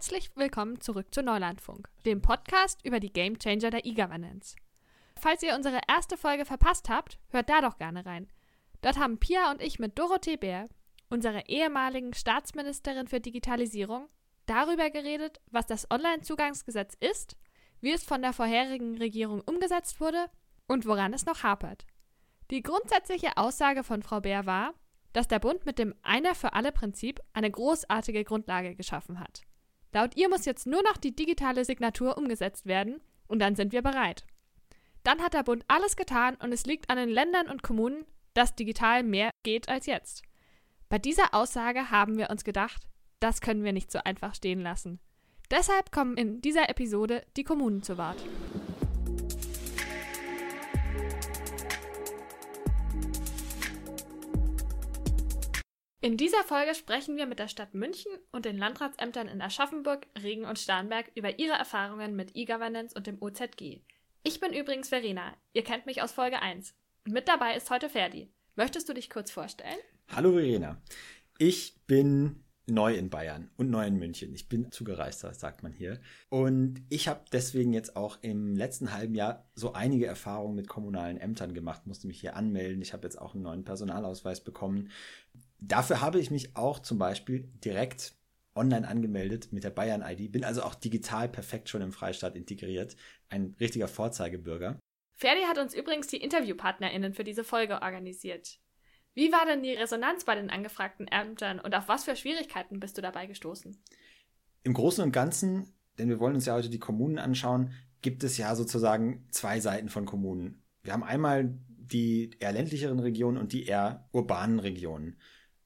Herzlich willkommen zurück zu Neulandfunk, dem Podcast über die Game Changer der E-Governance. Falls ihr unsere erste Folge verpasst habt, hört da doch gerne rein. Dort haben Pia und ich mit Dorothee Bär, unserer ehemaligen Staatsministerin für Digitalisierung, darüber geredet, was das Onlinezugangsgesetz ist, wie es von der vorherigen Regierung umgesetzt wurde und woran es noch hapert. Die grundsätzliche Aussage von Frau Bär war, dass der Bund mit dem Einer für alle Prinzip eine großartige Grundlage geschaffen hat. Laut ihr muss jetzt nur noch die digitale Signatur umgesetzt werden und dann sind wir bereit. Dann hat der Bund alles getan und es liegt an den Ländern und Kommunen, dass digital mehr geht als jetzt. Bei dieser Aussage haben wir uns gedacht, das können wir nicht so einfach stehen lassen. Deshalb kommen in dieser Episode die Kommunen zu Wort. In dieser Folge sprechen wir mit der Stadt München und den Landratsämtern in Aschaffenburg, Regen und Starnberg über ihre Erfahrungen mit E-Governance und dem OZG. Ich bin übrigens Verena. Ihr kennt mich aus Folge 1. Mit dabei ist heute Ferdi. Möchtest du dich kurz vorstellen? Hallo Verena. Ich bin neu in Bayern und neu in München. Ich bin zugereister, sagt man hier. Und ich habe deswegen jetzt auch im letzten halben Jahr so einige Erfahrungen mit kommunalen Ämtern gemacht, musste mich hier anmelden. Ich habe jetzt auch einen neuen Personalausweis bekommen. Dafür habe ich mich auch zum Beispiel direkt online angemeldet mit der Bayern-ID, bin also auch digital perfekt schon im Freistaat integriert. Ein richtiger Vorzeigebürger. Ferdi hat uns übrigens die InterviewpartnerInnen für diese Folge organisiert. Wie war denn die Resonanz bei den angefragten Ämtern und auf was für Schwierigkeiten bist du dabei gestoßen? Im Großen und Ganzen, denn wir wollen uns ja heute die Kommunen anschauen, gibt es ja sozusagen zwei Seiten von Kommunen. Wir haben einmal die eher ländlicheren Regionen und die eher urbanen Regionen.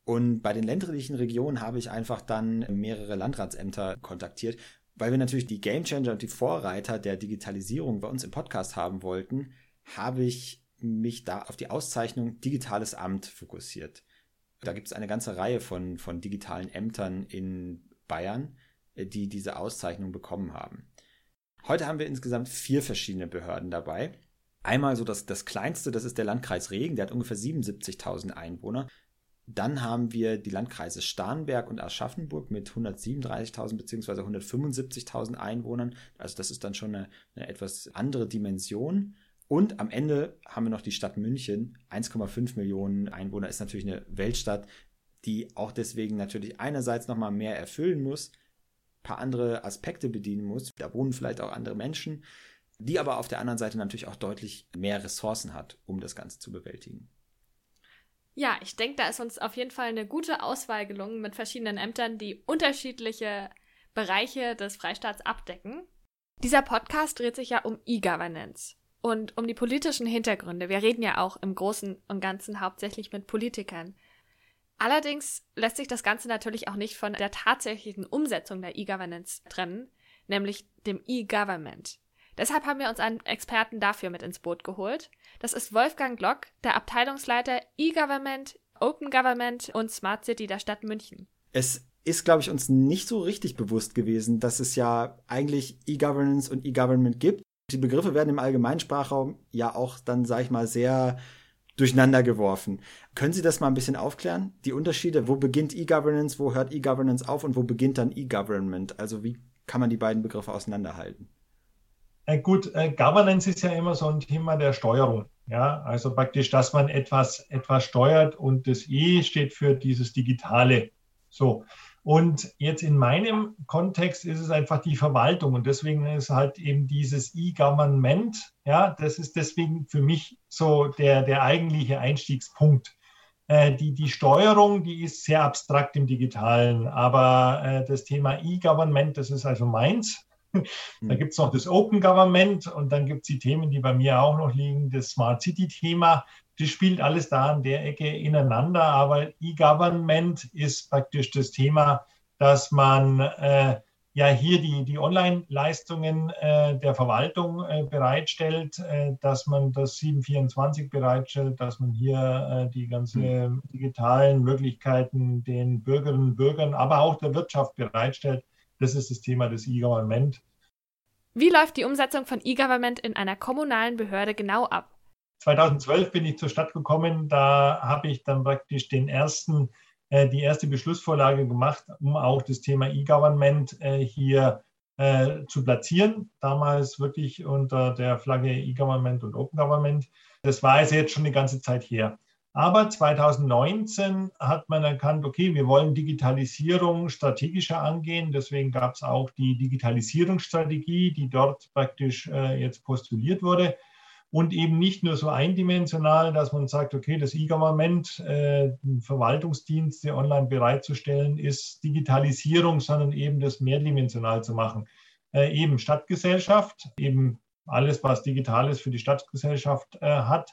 Und bei den ländlichen Regionen habe ich einfach dann mehrere Landratsämter kontaktiert, weil wir natürlich die Gamechanger und die Vorreiter der Digitalisierung bei uns im Podcast haben wollten, habe ich mich da auf die Auszeichnung Digitales Amt fokussiert. Da gibt es eine ganze Reihe von, von digitalen Ämtern in Bayern, die diese Auszeichnung bekommen haben. Heute haben wir insgesamt vier verschiedene Behörden dabei. Einmal so das, das kleinste, das ist der Landkreis Regen, der hat ungefähr 77.000 Einwohner. Dann haben wir die Landkreise Starnberg und Aschaffenburg mit 137.000 bzw. 175.000 Einwohnern. Also das ist dann schon eine, eine, etwas andere Dimension. Und am Ende haben wir noch die Stadt München. 1,5 Millionen Einwohner ist natürlich eine Weltstadt, die auch deswegen natürlich einerseits nochmal mehr erfüllen muss, ein paar andere Aspekte bedienen muss. Da wohnen vielleicht auch andere Menschen, die aber auf der anderen Seite natürlich auch deutlich mehr Ressourcen hat, um das Ganze zu bewältigen. Ja, ich denke, da ist uns auf jeden Fall eine gute Auswahl gelungen mit verschiedenen Ämtern, die unterschiedliche Bereiche des Freistaats abdecken. Dieser Podcast dreht sich ja um E-Governance und um die politischen Hintergründe. Wir reden ja auch im Großen und Ganzen hauptsächlich mit Politikern. Allerdings lässt sich das Ganze natürlich auch nicht von der tatsächlichen Umsetzung der E-Governance trennen, nämlich dem E-Government. Deshalb haben wir uns einen Experten dafür mit ins Boot geholt. Das ist Wolfgang Glock, der Abteilungsleiter E-Government, Open Government und Smart City der Stadt München. Es ist, glaube ich, uns nicht so richtig bewusst gewesen, dass es ja eigentlich E-Governance und E-Government gibt. Die Begriffe werden im Allgemeinsprachraum ja auch dann, sage ich mal, sehr durcheinander geworfen. Können Sie das mal ein bisschen aufklären? Die Unterschiede, wo beginnt E-Governance, wo hört E-Governance auf und wo beginnt dann E-Government? Also wie kann man die beiden Begriffe auseinanderhalten? Äh, gut, äh, Governance ist ja immer so ein Thema der Steuerung. Ja, also praktisch, dass man etwas, etwas steuert und das E steht für dieses Digitale. So. Und jetzt in meinem Kontext ist es einfach die Verwaltung und deswegen ist halt eben dieses E-Government, ja, das ist deswegen für mich so der, der eigentliche Einstiegspunkt. Äh, die, die Steuerung, die ist sehr abstrakt im Digitalen, aber das Thema E-Government, das ist also meins. Da hm. gibt es noch das Open Government und dann gibt es die Themen, die bei mir auch noch liegen, das Smart City-Thema. Das spielt alles da an der Ecke ineinander, aber E-Government ist praktisch das Thema, dass man äh, ja hier die, die Online-Leistungen äh, der Verwaltung äh, bereitstellt, äh, dass man das 724 bereitstellt, dass man hier äh, die ganzen hm. digitalen Möglichkeiten den Bürgerinnen und Bürgern, aber auch der Wirtschaft bereitstellt. Das ist das Thema des E-Government. Wie läuft die Umsetzung von E-Government in einer kommunalen Behörde genau ab? 2012 bin ich zur Stadt gekommen. Da habe ich dann praktisch den ersten äh, die erste Beschlussvorlage gemacht, um auch das Thema E-Government äh, hier äh, zu platzieren. Damals wirklich unter der Flagge E-Government und Open Government. Das war also jetzt schon eine ganze Zeit her. Aber 2019 hat man erkannt, okay, wir wollen Digitalisierung strategischer angehen. Deswegen gab es auch die Digitalisierungsstrategie, die dort praktisch äh, jetzt postuliert wurde. Und eben nicht nur so eindimensional, dass man sagt, okay, das E-Government, äh, Verwaltungsdienste online bereitzustellen, ist Digitalisierung, sondern eben das mehrdimensional zu machen. Äh, eben Stadtgesellschaft, eben alles, was Digitales für die Stadtgesellschaft äh, hat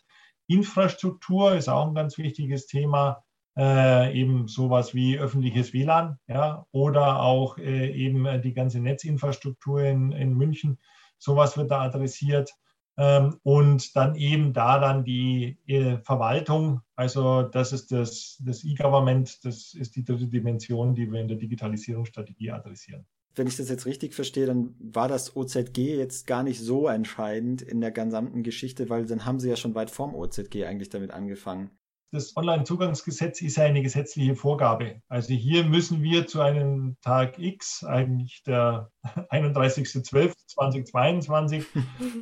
Infrastruktur ist auch ein ganz wichtiges Thema. Äh, eben sowas wie öffentliches WLAN, ja, oder auch äh, eben die ganze Netzinfrastruktur in, in München. Sowas wird da adressiert. Ähm, und dann eben da dann die äh, Verwaltung, also das ist das, das E-Government, das ist die dritte Dimension, die wir in der Digitalisierungsstrategie adressieren wenn ich das jetzt richtig verstehe, dann war das OZG jetzt gar nicht so entscheidend in der gesamten Geschichte, weil dann haben sie ja schon weit vorm OZG eigentlich damit angefangen. Das Onlinezugangsgesetz ist ja eine gesetzliche Vorgabe. Also hier müssen wir zu einem Tag X, eigentlich der 31.12.2022,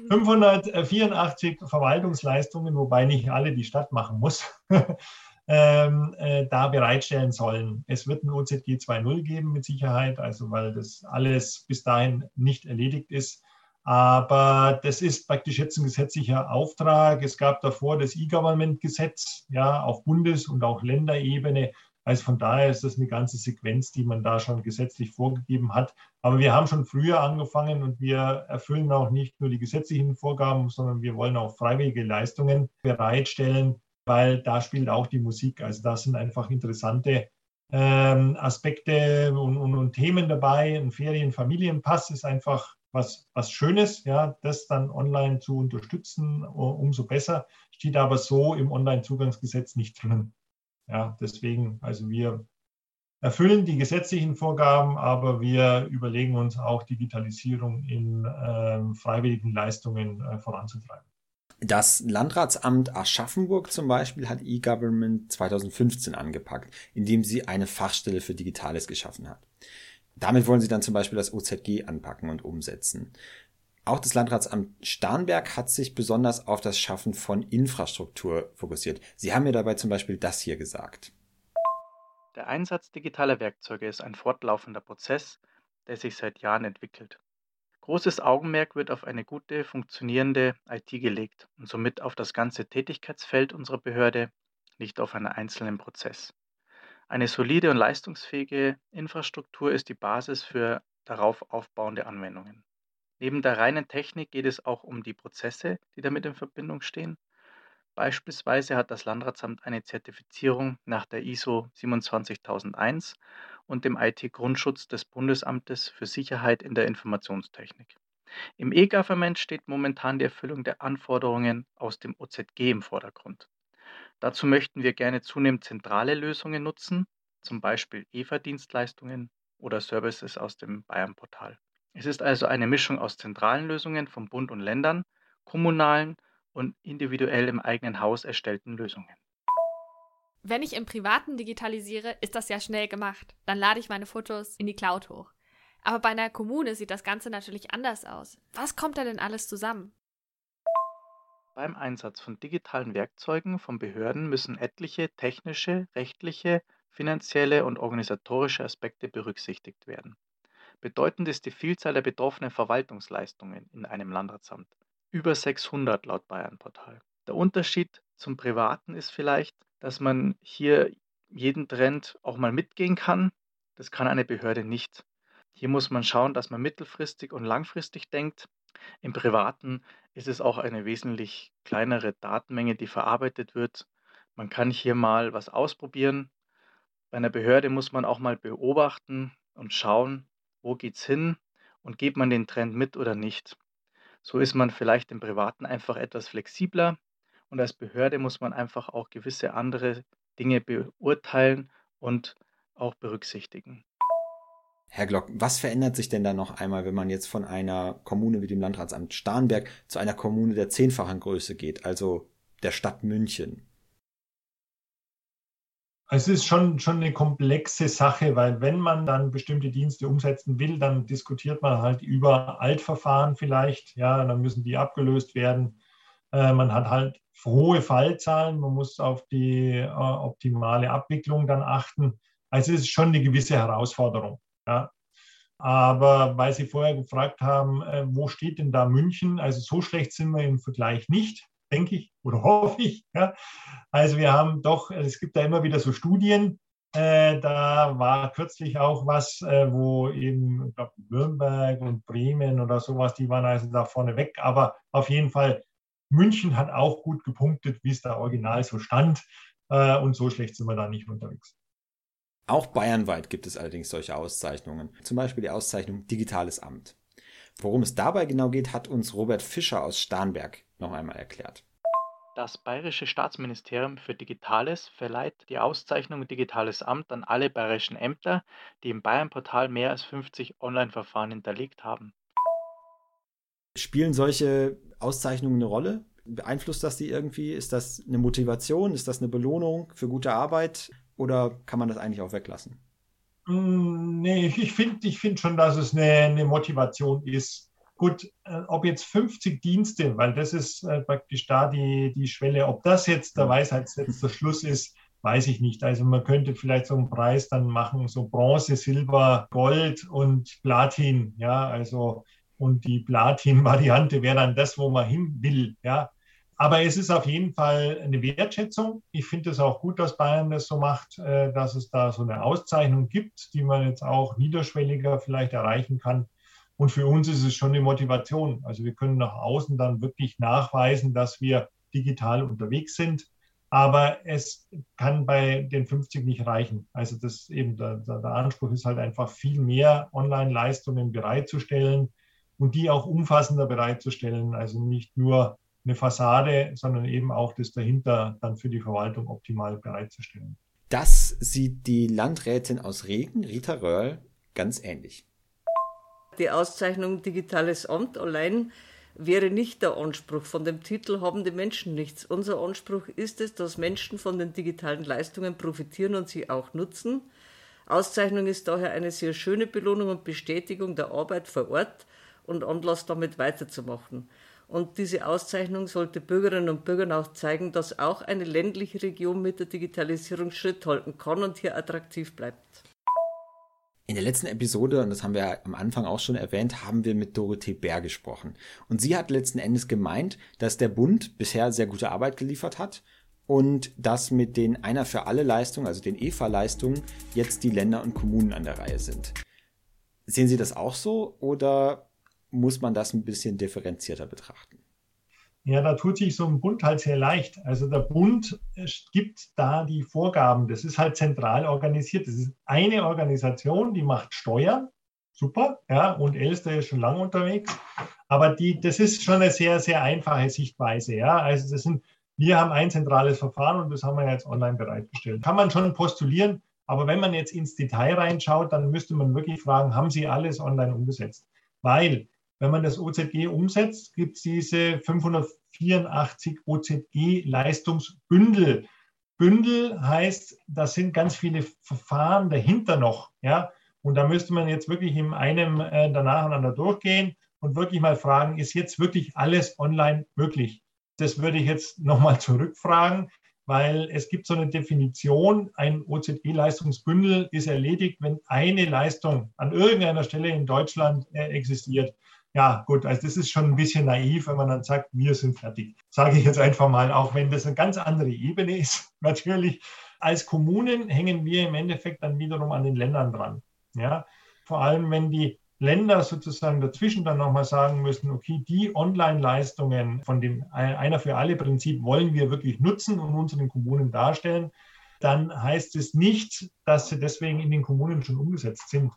584 Verwaltungsleistungen, wobei nicht alle die Stadt machen muss, ähm, äh, da bereitstellen sollen. Es wird ein OZG 2.0 geben mit Sicherheit, also weil das alles bis dahin nicht erledigt ist. Aber das ist praktisch jetzt ein gesetzlicher Auftrag. Es gab davor das E-Government-Gesetz, ja, auf Bundes- und auch Länderebene. Also von daher ist das eine ganze Sequenz, die man da schon gesetzlich vorgegeben hat. Aber wir haben schon früher angefangen und wir erfüllen auch nicht nur die gesetzlichen Vorgaben, sondern wir wollen auch freiwillige Leistungen bereitstellen, weil da spielt auch die Musik. Also da sind einfach interessante ähm, Aspekte und, und, und, Themen dabei. Ein Ferien-Familienpass ist einfach was, was Schönes, ja, das dann online zu unterstützen, umso besser. Steht aber so im Online-Zugangsgesetz nicht drin. Ja, deswegen, also wir erfüllen die gesetzlichen Vorgaben, aber wir überlegen uns auch Digitalisierung in äh, freiwilligen Leistungen äh, voranzutreiben. Das Landratsamt Aschaffenburg zum Beispiel hat E-Government 2015 angepackt, indem sie eine Fachstelle für Digitales geschaffen hat. Damit wollen sie dann zum Beispiel das OZG anpacken und umsetzen. Auch das Landratsamt Starnberg hat sich besonders auf das Schaffen von Infrastruktur fokussiert. Sie haben mir dabei zum Beispiel das hier gesagt. Der Einsatz digitaler Werkzeuge ist ein fortlaufender Prozess, der sich seit Jahren entwickelt. Großes Augenmerk wird auf eine gute, funktionierende IT gelegt und somit auf das ganze Tätigkeitsfeld unserer Behörde, nicht auf einen einzelnen Prozess. Eine solide und leistungsfähige Infrastruktur ist die Basis für darauf aufbauende Anwendungen. Neben der reinen Technik geht es auch um die Prozesse, die damit in Verbindung stehen. Beispielsweise hat das Landratsamt eine Zertifizierung nach der ISO 27001 und dem IT-Grundschutz des Bundesamtes für Sicherheit in der Informationstechnik. Im E-Government steht momentan die Erfüllung der Anforderungen aus dem OZG im Vordergrund. Dazu möchten wir gerne zunehmend zentrale Lösungen nutzen, zum Beispiel EVA-Dienstleistungen oder Services aus dem Bayern-Portal. Es ist also eine Mischung aus zentralen Lösungen vom Bund und Ländern, kommunalen und individuell im eigenen Haus erstellten Lösungen. Wenn ich im Privaten digitalisiere, ist das ja schnell gemacht. Dann lade ich meine Fotos in die Cloud hoch. Aber bei einer Kommune sieht das Ganze natürlich anders aus. Was kommt da denn alles zusammen? Beim Einsatz von digitalen Werkzeugen von Behörden müssen etliche technische, rechtliche, finanzielle und organisatorische Aspekte berücksichtigt werden. Bedeutend ist die Vielzahl der betroffenen Verwaltungsleistungen in einem Landratsamt. Über 600 laut Bayern-Portal. Der Unterschied zum Privaten ist vielleicht, dass man hier jeden Trend auch mal mitgehen kann. Das kann eine Behörde nicht. Hier muss man schauen, dass man mittelfristig und langfristig denkt. Im Privaten ist es auch eine wesentlich kleinere Datenmenge, die verarbeitet wird. Man kann hier mal was ausprobieren. Bei einer Behörde muss man auch mal beobachten und schauen, wo geht es hin und geht man den Trend mit oder nicht. So ist man vielleicht im Privaten einfach etwas flexibler und als Behörde muss man einfach auch gewisse andere Dinge beurteilen und auch berücksichtigen. Herr Glock, was verändert sich denn da noch einmal, wenn man jetzt von einer Kommune wie dem Landratsamt Starnberg zu einer Kommune der zehnfachen Größe geht, also der Stadt München? Es ist schon, schon eine komplexe Sache, weil wenn man dann bestimmte Dienste umsetzen will, dann diskutiert man halt über Altverfahren vielleicht. Ja, dann müssen die abgelöst werden. Äh, man hat halt hohe Fallzahlen. Man muss auf die äh, optimale Abwicklung dann achten. Also es ist schon eine gewisse Herausforderung. Ja. Aber weil Sie vorher gefragt haben, äh, wo steht denn da München? Also so schlecht sind wir im Vergleich nicht denke ich oder hoffe ich. Ja. Also wir haben doch, es gibt da immer wieder so Studien. Äh, da war kürzlich auch was, äh, wo eben, ich glaube, Nürnberg und Bremen oder sowas, die waren also da vorne weg. Aber auf jeden Fall, München hat auch gut gepunktet, wie es da original so stand. Äh, und so schlecht sind wir da nicht unterwegs. Auch bayernweit gibt es allerdings solche Auszeichnungen. Zum Beispiel die Auszeichnung Digitales Amt. Worum es dabei genau geht, hat uns Robert Fischer aus Starnberg noch einmal erklärt. Das Bayerische Staatsministerium für Digitales verleiht die Auszeichnung Digitales Amt an alle bayerischen Ämter, die im Bayern-Portal mehr als 50 Online-Verfahren hinterlegt haben. Spielen solche Auszeichnungen eine Rolle? Beeinflusst das die irgendwie? Ist das eine Motivation? Ist das eine Belohnung für gute Arbeit? Oder kann man das eigentlich auch weglassen? Mm, nee, ich finde ich find schon, dass es eine, eine Motivation ist. Gut, äh, ob jetzt 50 Dienste, weil das ist äh, praktisch da die, die Schwelle, ob das jetzt der Weisheitsletzter Schluss ist, weiß ich nicht. Also man könnte vielleicht so einen Preis dann machen, so Bronze, Silber, Gold und Platin, ja, also und die Platin-Variante wäre dann das, wo man hin will, ja. Aber es ist auf jeden Fall eine Wertschätzung. Ich finde es auch gut, dass Bayern das so macht, äh, dass es da so eine Auszeichnung gibt, die man jetzt auch niederschwelliger vielleicht erreichen kann. Und für uns ist es schon eine Motivation. Also wir können nach außen dann wirklich nachweisen, dass wir digital unterwegs sind. Aber es kann bei den 50 nicht reichen. Also das eben der, der Anspruch ist halt einfach viel mehr Online-Leistungen bereitzustellen und die auch umfassender bereitzustellen. Also nicht nur eine Fassade, sondern eben auch das dahinter dann für die Verwaltung optimal bereitzustellen. Das sieht die Landrätin aus Regen, Rita Röhrl, ganz ähnlich. Die Auszeichnung Digitales Amt allein wäre nicht der Anspruch. Von dem Titel haben die Menschen nichts. Unser Anspruch ist es, dass Menschen von den digitalen Leistungen profitieren und sie auch nutzen. Auszeichnung ist daher eine sehr schöne Belohnung und Bestätigung der Arbeit vor Ort und Anlass, damit weiterzumachen. Und diese Auszeichnung sollte Bürgerinnen und Bürgern auch zeigen, dass auch eine ländliche Region mit der Digitalisierung Schritt halten kann und hier attraktiv bleibt. In der letzten Episode, und das haben wir am Anfang auch schon erwähnt, haben wir mit Dorothee Bär gesprochen. Und sie hat letzten Endes gemeint, dass der Bund bisher sehr gute Arbeit geliefert hat und dass mit den Einer für alle Leistungen, also den EFA-Leistungen, jetzt die Länder und Kommunen an der Reihe sind. Sehen Sie das auch so oder muss man das ein bisschen differenzierter betrachten. Ja, da tut sich so ein Bund halt sehr leicht. Also der Bund gibt da die Vorgaben. Das ist halt zentral organisiert. Das ist eine Organisation, die macht Steuern. Super, ja, und Elster ist schon lange unterwegs. Aber die, das ist schon eine sehr, sehr einfache Sichtweise. Ja, also das sind, wir haben ein zentrales Verfahren und das haben wir jetzt online bereitgestellt. Kann man schon postulieren, aber wenn man jetzt ins Detail reinschaut, dann müsste man wirklich fragen, haben Sie alles online umgesetzt? Weil wenn man das OZG umsetzt, gibt es diese 584 OZG-Leistungsbündel. Bündel heißt, da sind ganz viele Verfahren dahinter noch. Ja? Und da müsste man jetzt wirklich in einem äh, danach einander durchgehen und wirklich mal fragen, ist jetzt wirklich alles online möglich? Das würde ich jetzt nochmal zurückfragen, weil es gibt so eine Definition, ein OZG-Leistungsbündel ist erledigt, wenn eine Leistung an irgendeiner Stelle in Deutschland äh, existiert ja, gut, also das ist schon ein bisschen naiv, wenn man dann sagt, wir sind fertig. Sage ich jetzt einfach mal, auch wenn das eine ganz andere Ebene ist. Natürlich, als Kommunen hängen wir im Endeffekt dann wiederum an den Ländern dran. Ja, vor allem, wenn die Länder sozusagen dazwischen dann nochmal sagen müssen, okay, die Online-Leistungen von dem Einer für alle Prinzip wollen wir wirklich nutzen und unseren Kommunen darstellen, dann heißt es nicht, dass sie deswegen in den Kommunen schon umgesetzt sind.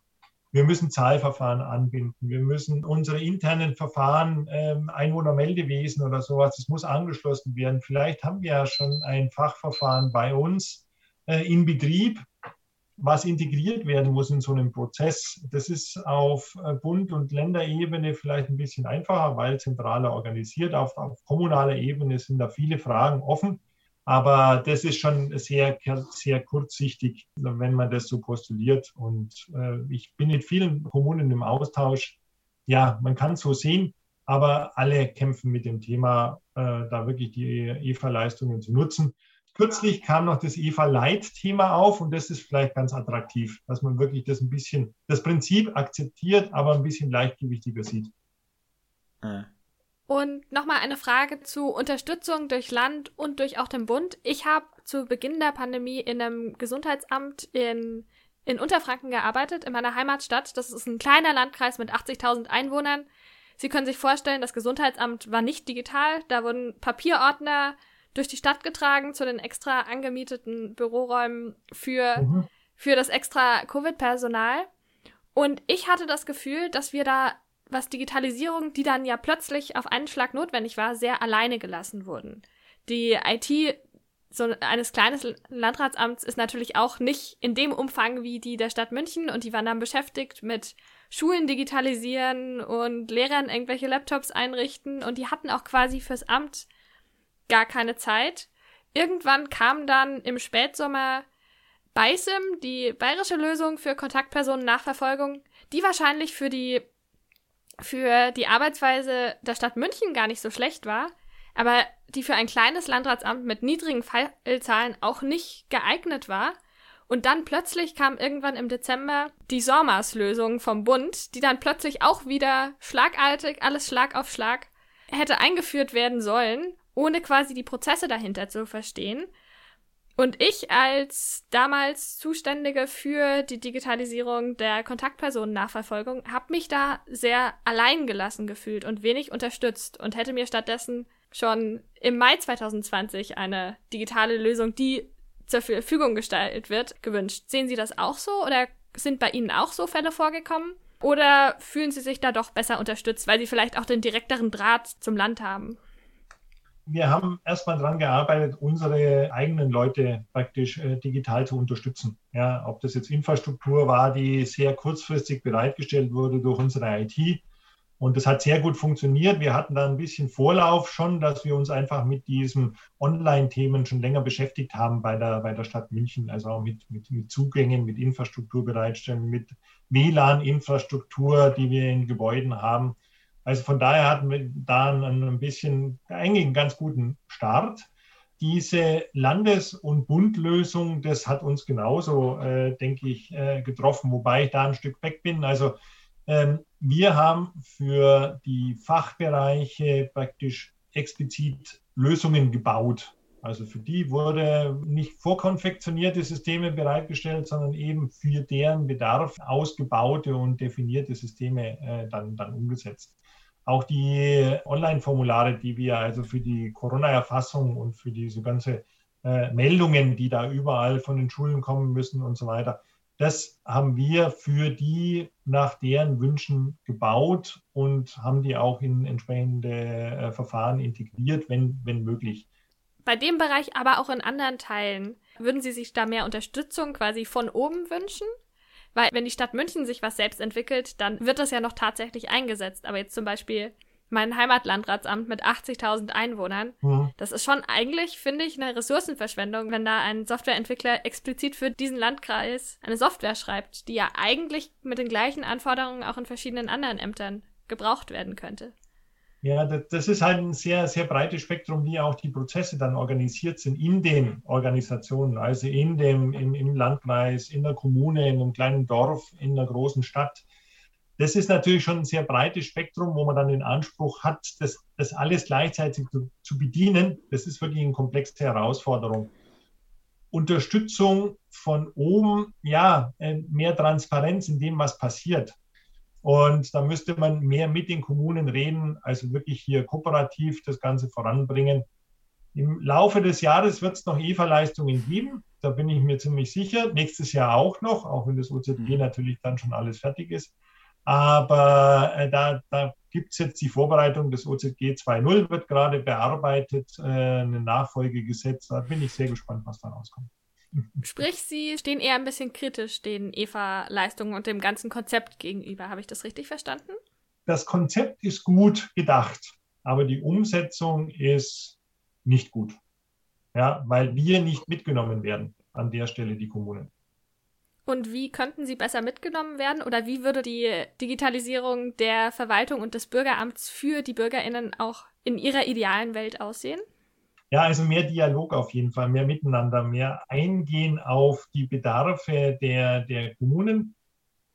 Wir müssen Zahlverfahren anbinden. Wir müssen unsere internen Verfahren, ähm, Einwohnermeldewesen oder sowas, das muss angeschlossen werden. Vielleicht haben wir ja schon ein Fachverfahren bei uns äh, in Betrieb, was integriert werden muss in so einem Prozess. Das ist auf äh, Bund- und Länderebene vielleicht ein bisschen einfacher, weil zentraler organisiert. Auf, auf kommunaler Ebene sind da viele Fragen offen. Aber das ist schon sehr, sehr kurzsichtig, wenn man das so postuliert. Und äh, ich bin mit vielen Kommunen im Austausch. Ja, man kann es so sehen, aber alle kämpfen mit dem Thema, äh, da wirklich die EVA-Leistungen zu nutzen. Kürzlich kam noch das EVA-Light-Thema auf und das ist vielleicht ganz attraktiv, dass man wirklich das ein bisschen, das Prinzip akzeptiert, aber ein bisschen leichtgewichtiger sieht. Und nochmal eine Frage zu Unterstützung durch Land und durch auch den Bund. Ich habe zu Beginn der Pandemie in einem Gesundheitsamt in, in Unterfranken gearbeitet, in meiner Heimatstadt. Das ist ein kleiner Landkreis mit 80.000 Einwohnern. Sie können sich vorstellen, das Gesundheitsamt war nicht digital. Da wurden Papierordner durch die Stadt getragen zu den extra angemieteten Büroräumen für, mhm. für das extra Covid-Personal. Und ich hatte das Gefühl, dass wir da, was Digitalisierung, die dann ja plötzlich auf einen Schlag notwendig war, sehr alleine gelassen wurden. Die IT so eines kleinen Landratsamts ist natürlich auch nicht in dem Umfang wie die der Stadt München und die waren dann beschäftigt mit Schulen digitalisieren und Lehrern irgendwelche Laptops einrichten und die hatten auch quasi fürs Amt gar keine Zeit. Irgendwann kam dann im Spätsommer BISIM, die bayerische Lösung für Kontaktpersonennachverfolgung, die wahrscheinlich für die für die Arbeitsweise der Stadt München gar nicht so schlecht war, aber die für ein kleines Landratsamt mit niedrigen Fallzahlen auch nicht geeignet war. Und dann plötzlich kam irgendwann im Dezember die SORMAS-Lösung vom Bund, die dann plötzlich auch wieder schlagartig, alles Schlag auf Schlag, hätte eingeführt werden sollen ohne quasi die Prozesse dahinter zu verstehen. Und ich als damals Zuständige für die Digitalisierung der Kontaktpersonennachverfolgung habe mich da sehr allein gelassen gefühlt und wenig unterstützt und hätte mir stattdessen schon im Mai 2020 eine digitale Lösung, die zur Verfügung gestellt wird, gewünscht. Sehen Sie das auch so oder sind bei Ihnen auch so Fälle vorgekommen? Oder fühlen Sie sich da doch besser unterstützt, weil Sie vielleicht auch den direkteren Draht zum Land haben? Wir haben erstmal daran gearbeitet, unsere eigenen Leute praktisch äh, digital zu unterstützen. Ja, ob das jetzt Infrastruktur war, die sehr kurzfristig bereitgestellt wurde durch unsere IT. Und das hat sehr gut funktioniert. Wir hatten da ein bisschen Vorlauf schon, dass wir uns einfach mit diesen Online-Themen schon länger beschäftigt haben bei der, bei der Stadt München. Also auch mit, mit, mit Zugängen, mit Infrastruktur bereitstellen, mit WLAN-Infrastruktur, die wir in Gebäuden haben. Also von daher hatten wir da ein bisschen, eigentlich einen ganz guten Start. Diese Landes- und Bundlösung, das hat uns genauso, äh, denke ich, äh, getroffen, wobei ich da ein Stück weg bin. Also ähm, wir haben für die Fachbereiche praktisch explizit Lösungen gebaut. Also für die wurde nicht vorkonfektionierte Systeme bereitgestellt, sondern eben für deren Bedarf ausgebaute und definierte Systeme äh, dann, dann umgesetzt. Auch die Online-Formulare, die wir also für die Corona-Erfassung und für diese ganze äh, Meldungen, die da überall von den Schulen kommen müssen und so weiter, das haben wir für die nach deren Wünschen gebaut und haben die auch in entsprechende äh, Verfahren integriert, wenn, wenn möglich. Bei dem Bereich, aber auch in anderen Teilen, würden Sie sich da mehr Unterstützung quasi von oben wünschen? Weil wenn die Stadt München sich was selbst entwickelt, dann wird das ja noch tatsächlich eingesetzt. Aber jetzt zum Beispiel mein Heimatlandratsamt mit 80.000 Einwohnern, mhm. das ist schon eigentlich, finde ich, eine Ressourcenverschwendung, wenn da ein Softwareentwickler explizit für diesen Landkreis eine Software schreibt, die ja eigentlich mit den gleichen Anforderungen auch in verschiedenen anderen Ämtern gebraucht werden könnte. Ja, das ist halt ein sehr, sehr breites Spektrum, wie auch die Prozesse dann organisiert sind in den Organisationen, also in dem, im, im Landkreis, in der Kommune, in einem kleinen Dorf, in einer großen Stadt. Das ist natürlich schon ein sehr breites Spektrum, wo man dann den Anspruch hat, das, das alles gleichzeitig zu, zu bedienen. Das ist wirklich eine komplexe Herausforderung. Unterstützung von oben, ja, äh, mehr Transparenz in dem, was passiert. Und da müsste man mehr mit den Kommunen reden, also wirklich hier kooperativ das Ganze voranbringen. Im Laufe des Jahres wird es noch EVA-Leistungen geben. Da bin ich mir ziemlich sicher. Nächstes Jahr auch noch, auch wenn das OZG mhm. natürlich dann schon alles fertig ist. Aber äh, da, da gibt es jetzt die Vorbereitung des OZG 2.0, wird gerade bearbeitet, äh, eine Nachfolgegesetz. Da bin ich sehr gespannt, was da rauskommt. Sprich, Sie stehen eher ein bisschen kritisch den EVA-Leistungen und dem ganzen Konzept gegenüber. Habe ich das richtig verstanden? Das Konzept ist gut gedacht, aber die Umsetzung ist nicht gut. ja, weil wir nicht mitgenommen werden an der Stelle, die Kommunen. Und wie könnten sie besser mitgenommen werden? Oder wie würde die Digitalisierung der Verwaltung und des Bürgeramts für die BürgerInnen auch in ihrer idealen Welt aussehen? Ja, also mehr Dialog auf jeden Fall, mehr Miteinander, mehr Eingehen auf die Bedarfe der, der Kommunen,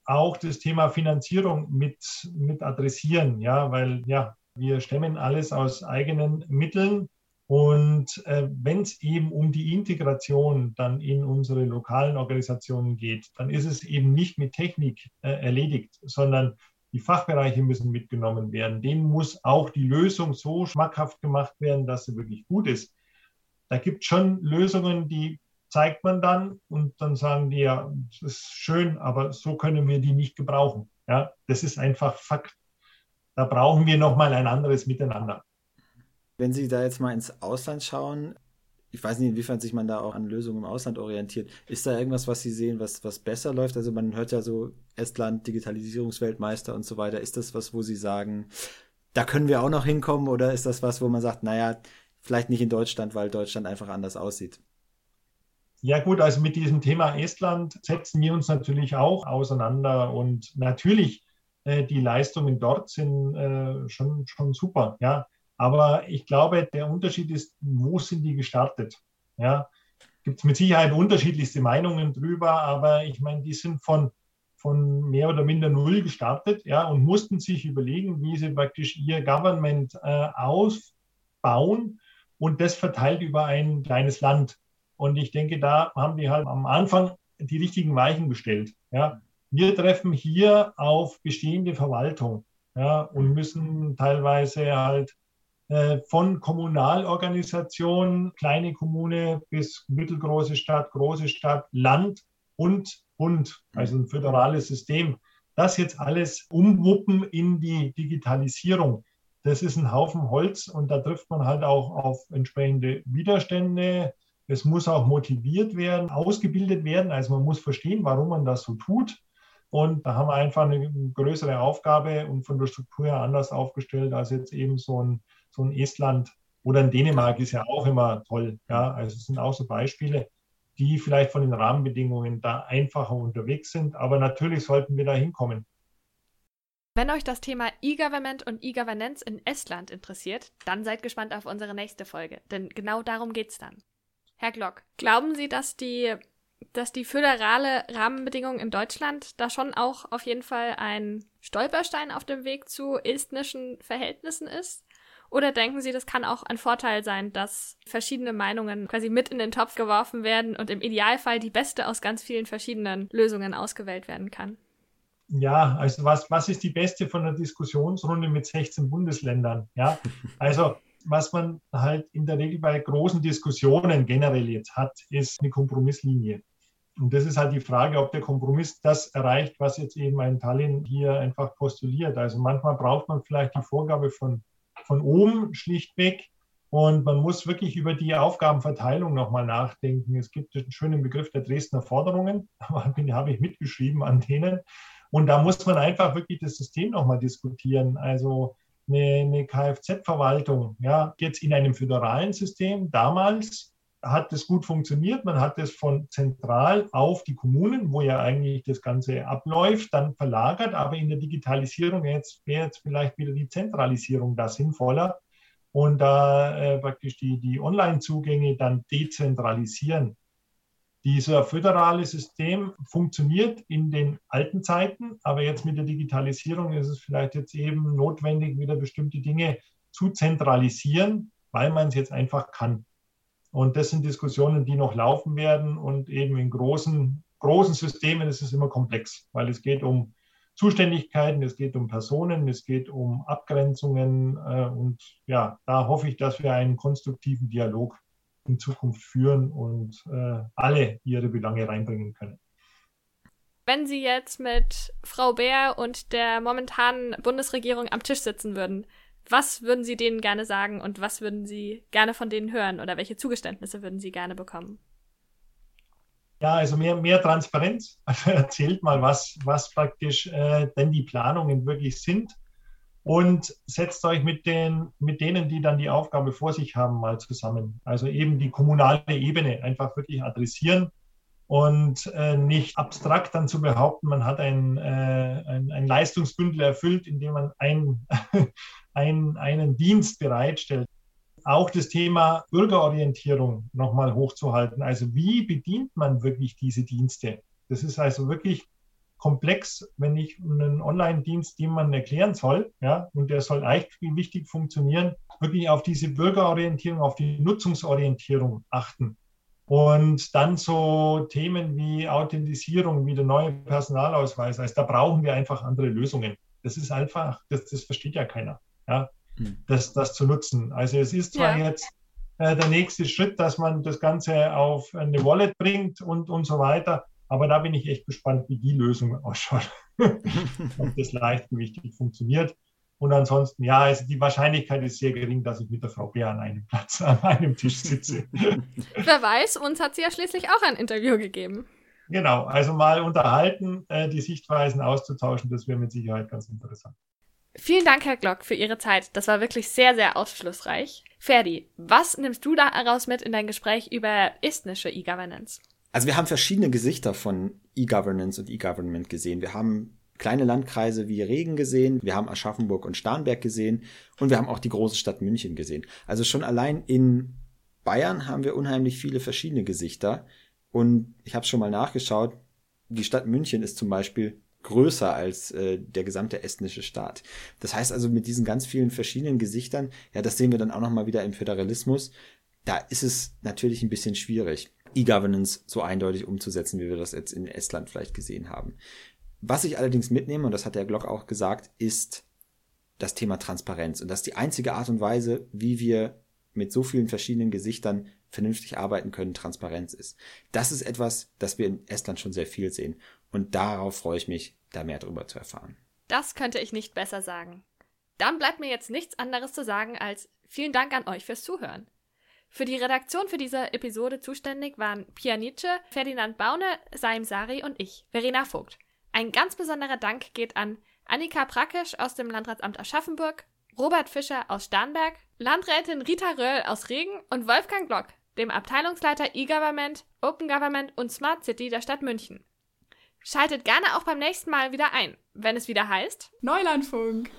auch das Thema Finanzierung mit, mit adressieren, ja, weil ja, wir stemmen alles aus eigenen Mitteln. Und äh, wenn es eben um die Integration dann in unsere lokalen Organisationen geht, dann ist es eben nicht mit Technik äh, erledigt, sondern die Fachbereiche müssen mitgenommen werden. Denen muss auch die Lösung so schmackhaft gemacht werden, dass sie wirklich gut ist. Da gibt es schon Lösungen, die zeigt man dann und dann sagen die ja, das ist schön, aber so können wir die nicht gebrauchen. Ja, das ist einfach Fakt. Da brauchen wir nochmal ein anderes Miteinander. Wenn Sie da jetzt mal ins Ausland schauen, ich weiß nicht, inwiefern sich man da auch an Lösungen im Ausland orientiert. Ist da irgendwas, was Sie sehen, was, was besser läuft? Also man hört ja so Estland, Digitalisierungsweltmeister und so weiter. Ist das was, wo Sie sagen, da können wir auch noch hinkommen? Oder ist das was, wo man sagt, naja, vielleicht nicht in Deutschland, weil Deutschland einfach anders aussieht? Ja gut, also mit diesem Thema Estland setzen wir uns natürlich auch auseinander und natürlich äh, die Leistungen dort sind äh, schon, schon super. Ja, aber ich glaube, der Unterschied ist, wo sind die gestartet? Ja, gibt es mit Sicherheit unterschiedlichste Meinungen drüber, aber ich meine, die sind von, von mehr oder minder null gestartet ja, und mussten sich überlegen, wie sie praktisch ihr Government äh, ausbauen und das verteilt über ein kleines Land. Und ich denke, da haben die halt am Anfang die richtigen Weichen gestellt. Ja. Wir treffen hier auf bestehende Verwaltung ja, und müssen teilweise halt von Kommunalorganisationen, kleine Kommune bis mittelgroße Stadt, große Stadt, Land und Bund, also ein föderales System. Das jetzt alles umwuppen in die Digitalisierung. Das ist ein Haufen Holz und da trifft man halt auch auf entsprechende Widerstände. Es muss auch motiviert werden, ausgebildet werden. Also man muss verstehen, warum man das so tut. Und da haben wir einfach eine größere Aufgabe und von der Struktur her anders aufgestellt als jetzt eben so ein so ein Estland oder in Dänemark ist ja auch immer toll. Ja, also es sind auch so Beispiele, die vielleicht von den Rahmenbedingungen da einfacher unterwegs sind. Aber natürlich sollten wir da hinkommen. Wenn euch das Thema E-Government und E-Governance in Estland interessiert, dann seid gespannt auf unsere nächste Folge, denn genau darum geht es dann. Herr Glock, glauben Sie, dass die, dass die föderale Rahmenbedingung in Deutschland da schon auch auf jeden Fall ein Stolperstein auf dem Weg zu estnischen Verhältnissen ist? Oder denken Sie, das kann auch ein Vorteil sein, dass verschiedene Meinungen quasi mit in den Topf geworfen werden und im Idealfall die beste aus ganz vielen verschiedenen Lösungen ausgewählt werden kann? Ja, also was, was ist die beste von der Diskussionsrunde mit 16 Bundesländern? Ja, also was man halt in der Regel bei großen Diskussionen generell jetzt hat, ist eine Kompromisslinie. Und das ist halt die Frage, ob der Kompromiss das erreicht, was jetzt eben ein Tallinn hier einfach postuliert. Also manchmal braucht man vielleicht die Vorgabe von von oben schlichtweg. Und man muss wirklich über die Aufgabenverteilung nochmal nachdenken. Es gibt einen schönen Begriff der Dresdner Forderungen, den habe ich mitgeschrieben an denen. Und da muss man einfach wirklich das System nochmal diskutieren. Also eine, eine Kfz-Verwaltung, ja, jetzt in einem föderalen System damals hat das gut funktioniert. Man hat es von zentral auf die Kommunen, wo ja eigentlich das Ganze abläuft, dann verlagert. Aber in der Digitalisierung jetzt wäre jetzt vielleicht wieder die Zentralisierung da sinnvoller und da äh, praktisch die, die Online-Zugänge dann dezentralisieren. Dieser föderale System funktioniert in den alten Zeiten, aber jetzt mit der Digitalisierung ist es vielleicht jetzt eben notwendig, wieder bestimmte Dinge zu zentralisieren, weil man es jetzt einfach kann. Und das sind Diskussionen, die noch laufen werden. Und eben in großen, großen Systemen ist es immer komplex, weil es geht um Zuständigkeiten, es geht um Personen, es geht um Abgrenzungen. Äh, und ja, da hoffe ich, dass wir einen konstruktiven Dialog in Zukunft führen und äh, alle ihre Belange reinbringen können. Wenn Sie jetzt mit Frau Bär und der momentanen Bundesregierung am Tisch sitzen würden, was würden Sie denen gerne sagen und was würden Sie gerne von denen hören oder welche Zugeständnisse würden Sie gerne bekommen? Ja, also mehr, mehr Transparenz. Also erzählt mal, was, was praktisch äh, denn die Planungen wirklich sind und setzt euch mit, den, mit denen, die dann die Aufgabe vor sich haben, mal zusammen. Also eben die kommunale Ebene einfach wirklich adressieren und äh, nicht abstrakt dann zu behaupten, man hat ein, äh, ein, ein Leistungsbündel erfüllt, indem man ein, ein, einen Dienst bereitstellt. Auch das Thema Bürgerorientierung nochmal hochzuhalten. Also wie bedient man wirklich diese Dienste? Das ist also wirklich komplex, wenn ich einen Online-Dienst jemandem erklären soll, ja, und der soll echt wichtig funktionieren, wirklich auf diese Bürgerorientierung, auf die Nutzungsorientierung achten. Und dann so Themen wie Authentisierung, wie der neue Personalausweis. Also da brauchen wir einfach andere Lösungen. Das ist einfach, das, das versteht ja keiner, ja, hm. das, das zu nutzen. Also es ist zwar ja. jetzt äh, der nächste Schritt, dass man das Ganze auf eine Wallet bringt und, und so weiter. Aber da bin ich echt gespannt, wie die Lösung ausschaut. Ob das leichtgewichtig funktioniert. Und ansonsten, ja, also die Wahrscheinlichkeit ist sehr gering, dass ich mit der Frau Bär an einem Platz, an einem Tisch sitze. Wer weiß, uns hat sie ja schließlich auch ein Interview gegeben. Genau, also mal unterhalten, äh, die Sichtweisen auszutauschen, das wäre mit Sicherheit ganz interessant. Vielen Dank, Herr Glock, für Ihre Zeit. Das war wirklich sehr, sehr aufschlussreich. Ferdi, was nimmst du daraus mit in dein Gespräch über estnische E-Governance? Also wir haben verschiedene Gesichter von E-Governance und E-Government gesehen. Wir haben kleine Landkreise wie Regen gesehen, wir haben Aschaffenburg und Starnberg gesehen und wir haben auch die große Stadt München gesehen. Also schon allein in Bayern haben wir unheimlich viele verschiedene Gesichter und ich habe schon mal nachgeschaut, die Stadt München ist zum Beispiel größer als äh, der gesamte estnische Staat. Das heißt also mit diesen ganz vielen verschiedenen Gesichtern, ja, das sehen wir dann auch noch mal wieder im Föderalismus, da ist es natürlich ein bisschen schwierig, E-Governance so eindeutig umzusetzen, wie wir das jetzt in Estland vielleicht gesehen haben. Was ich allerdings mitnehme, und das hat der Glock auch gesagt, ist das Thema Transparenz. Und das ist die einzige Art und Weise, wie wir mit so vielen verschiedenen Gesichtern vernünftig arbeiten können, Transparenz ist. Das ist etwas, das wir in Estland schon sehr viel sehen. Und darauf freue ich mich, da mehr darüber zu erfahren. Das könnte ich nicht besser sagen. Dann bleibt mir jetzt nichts anderes zu sagen als vielen Dank an euch fürs Zuhören. Für die Redaktion für diese Episode zuständig waren Pia Nietzsche, Ferdinand Baune, Saim Sari und ich, Verena Vogt. Ein ganz besonderer Dank geht an Annika Prakisch aus dem Landratsamt Aschaffenburg, Robert Fischer aus Starnberg, Landrätin Rita Röll aus Regen und Wolfgang Glock, dem Abteilungsleiter E-Government, Open Government und Smart City der Stadt München. Schaltet gerne auch beim nächsten Mal wieder ein, wenn es wieder heißt Neulandfunk.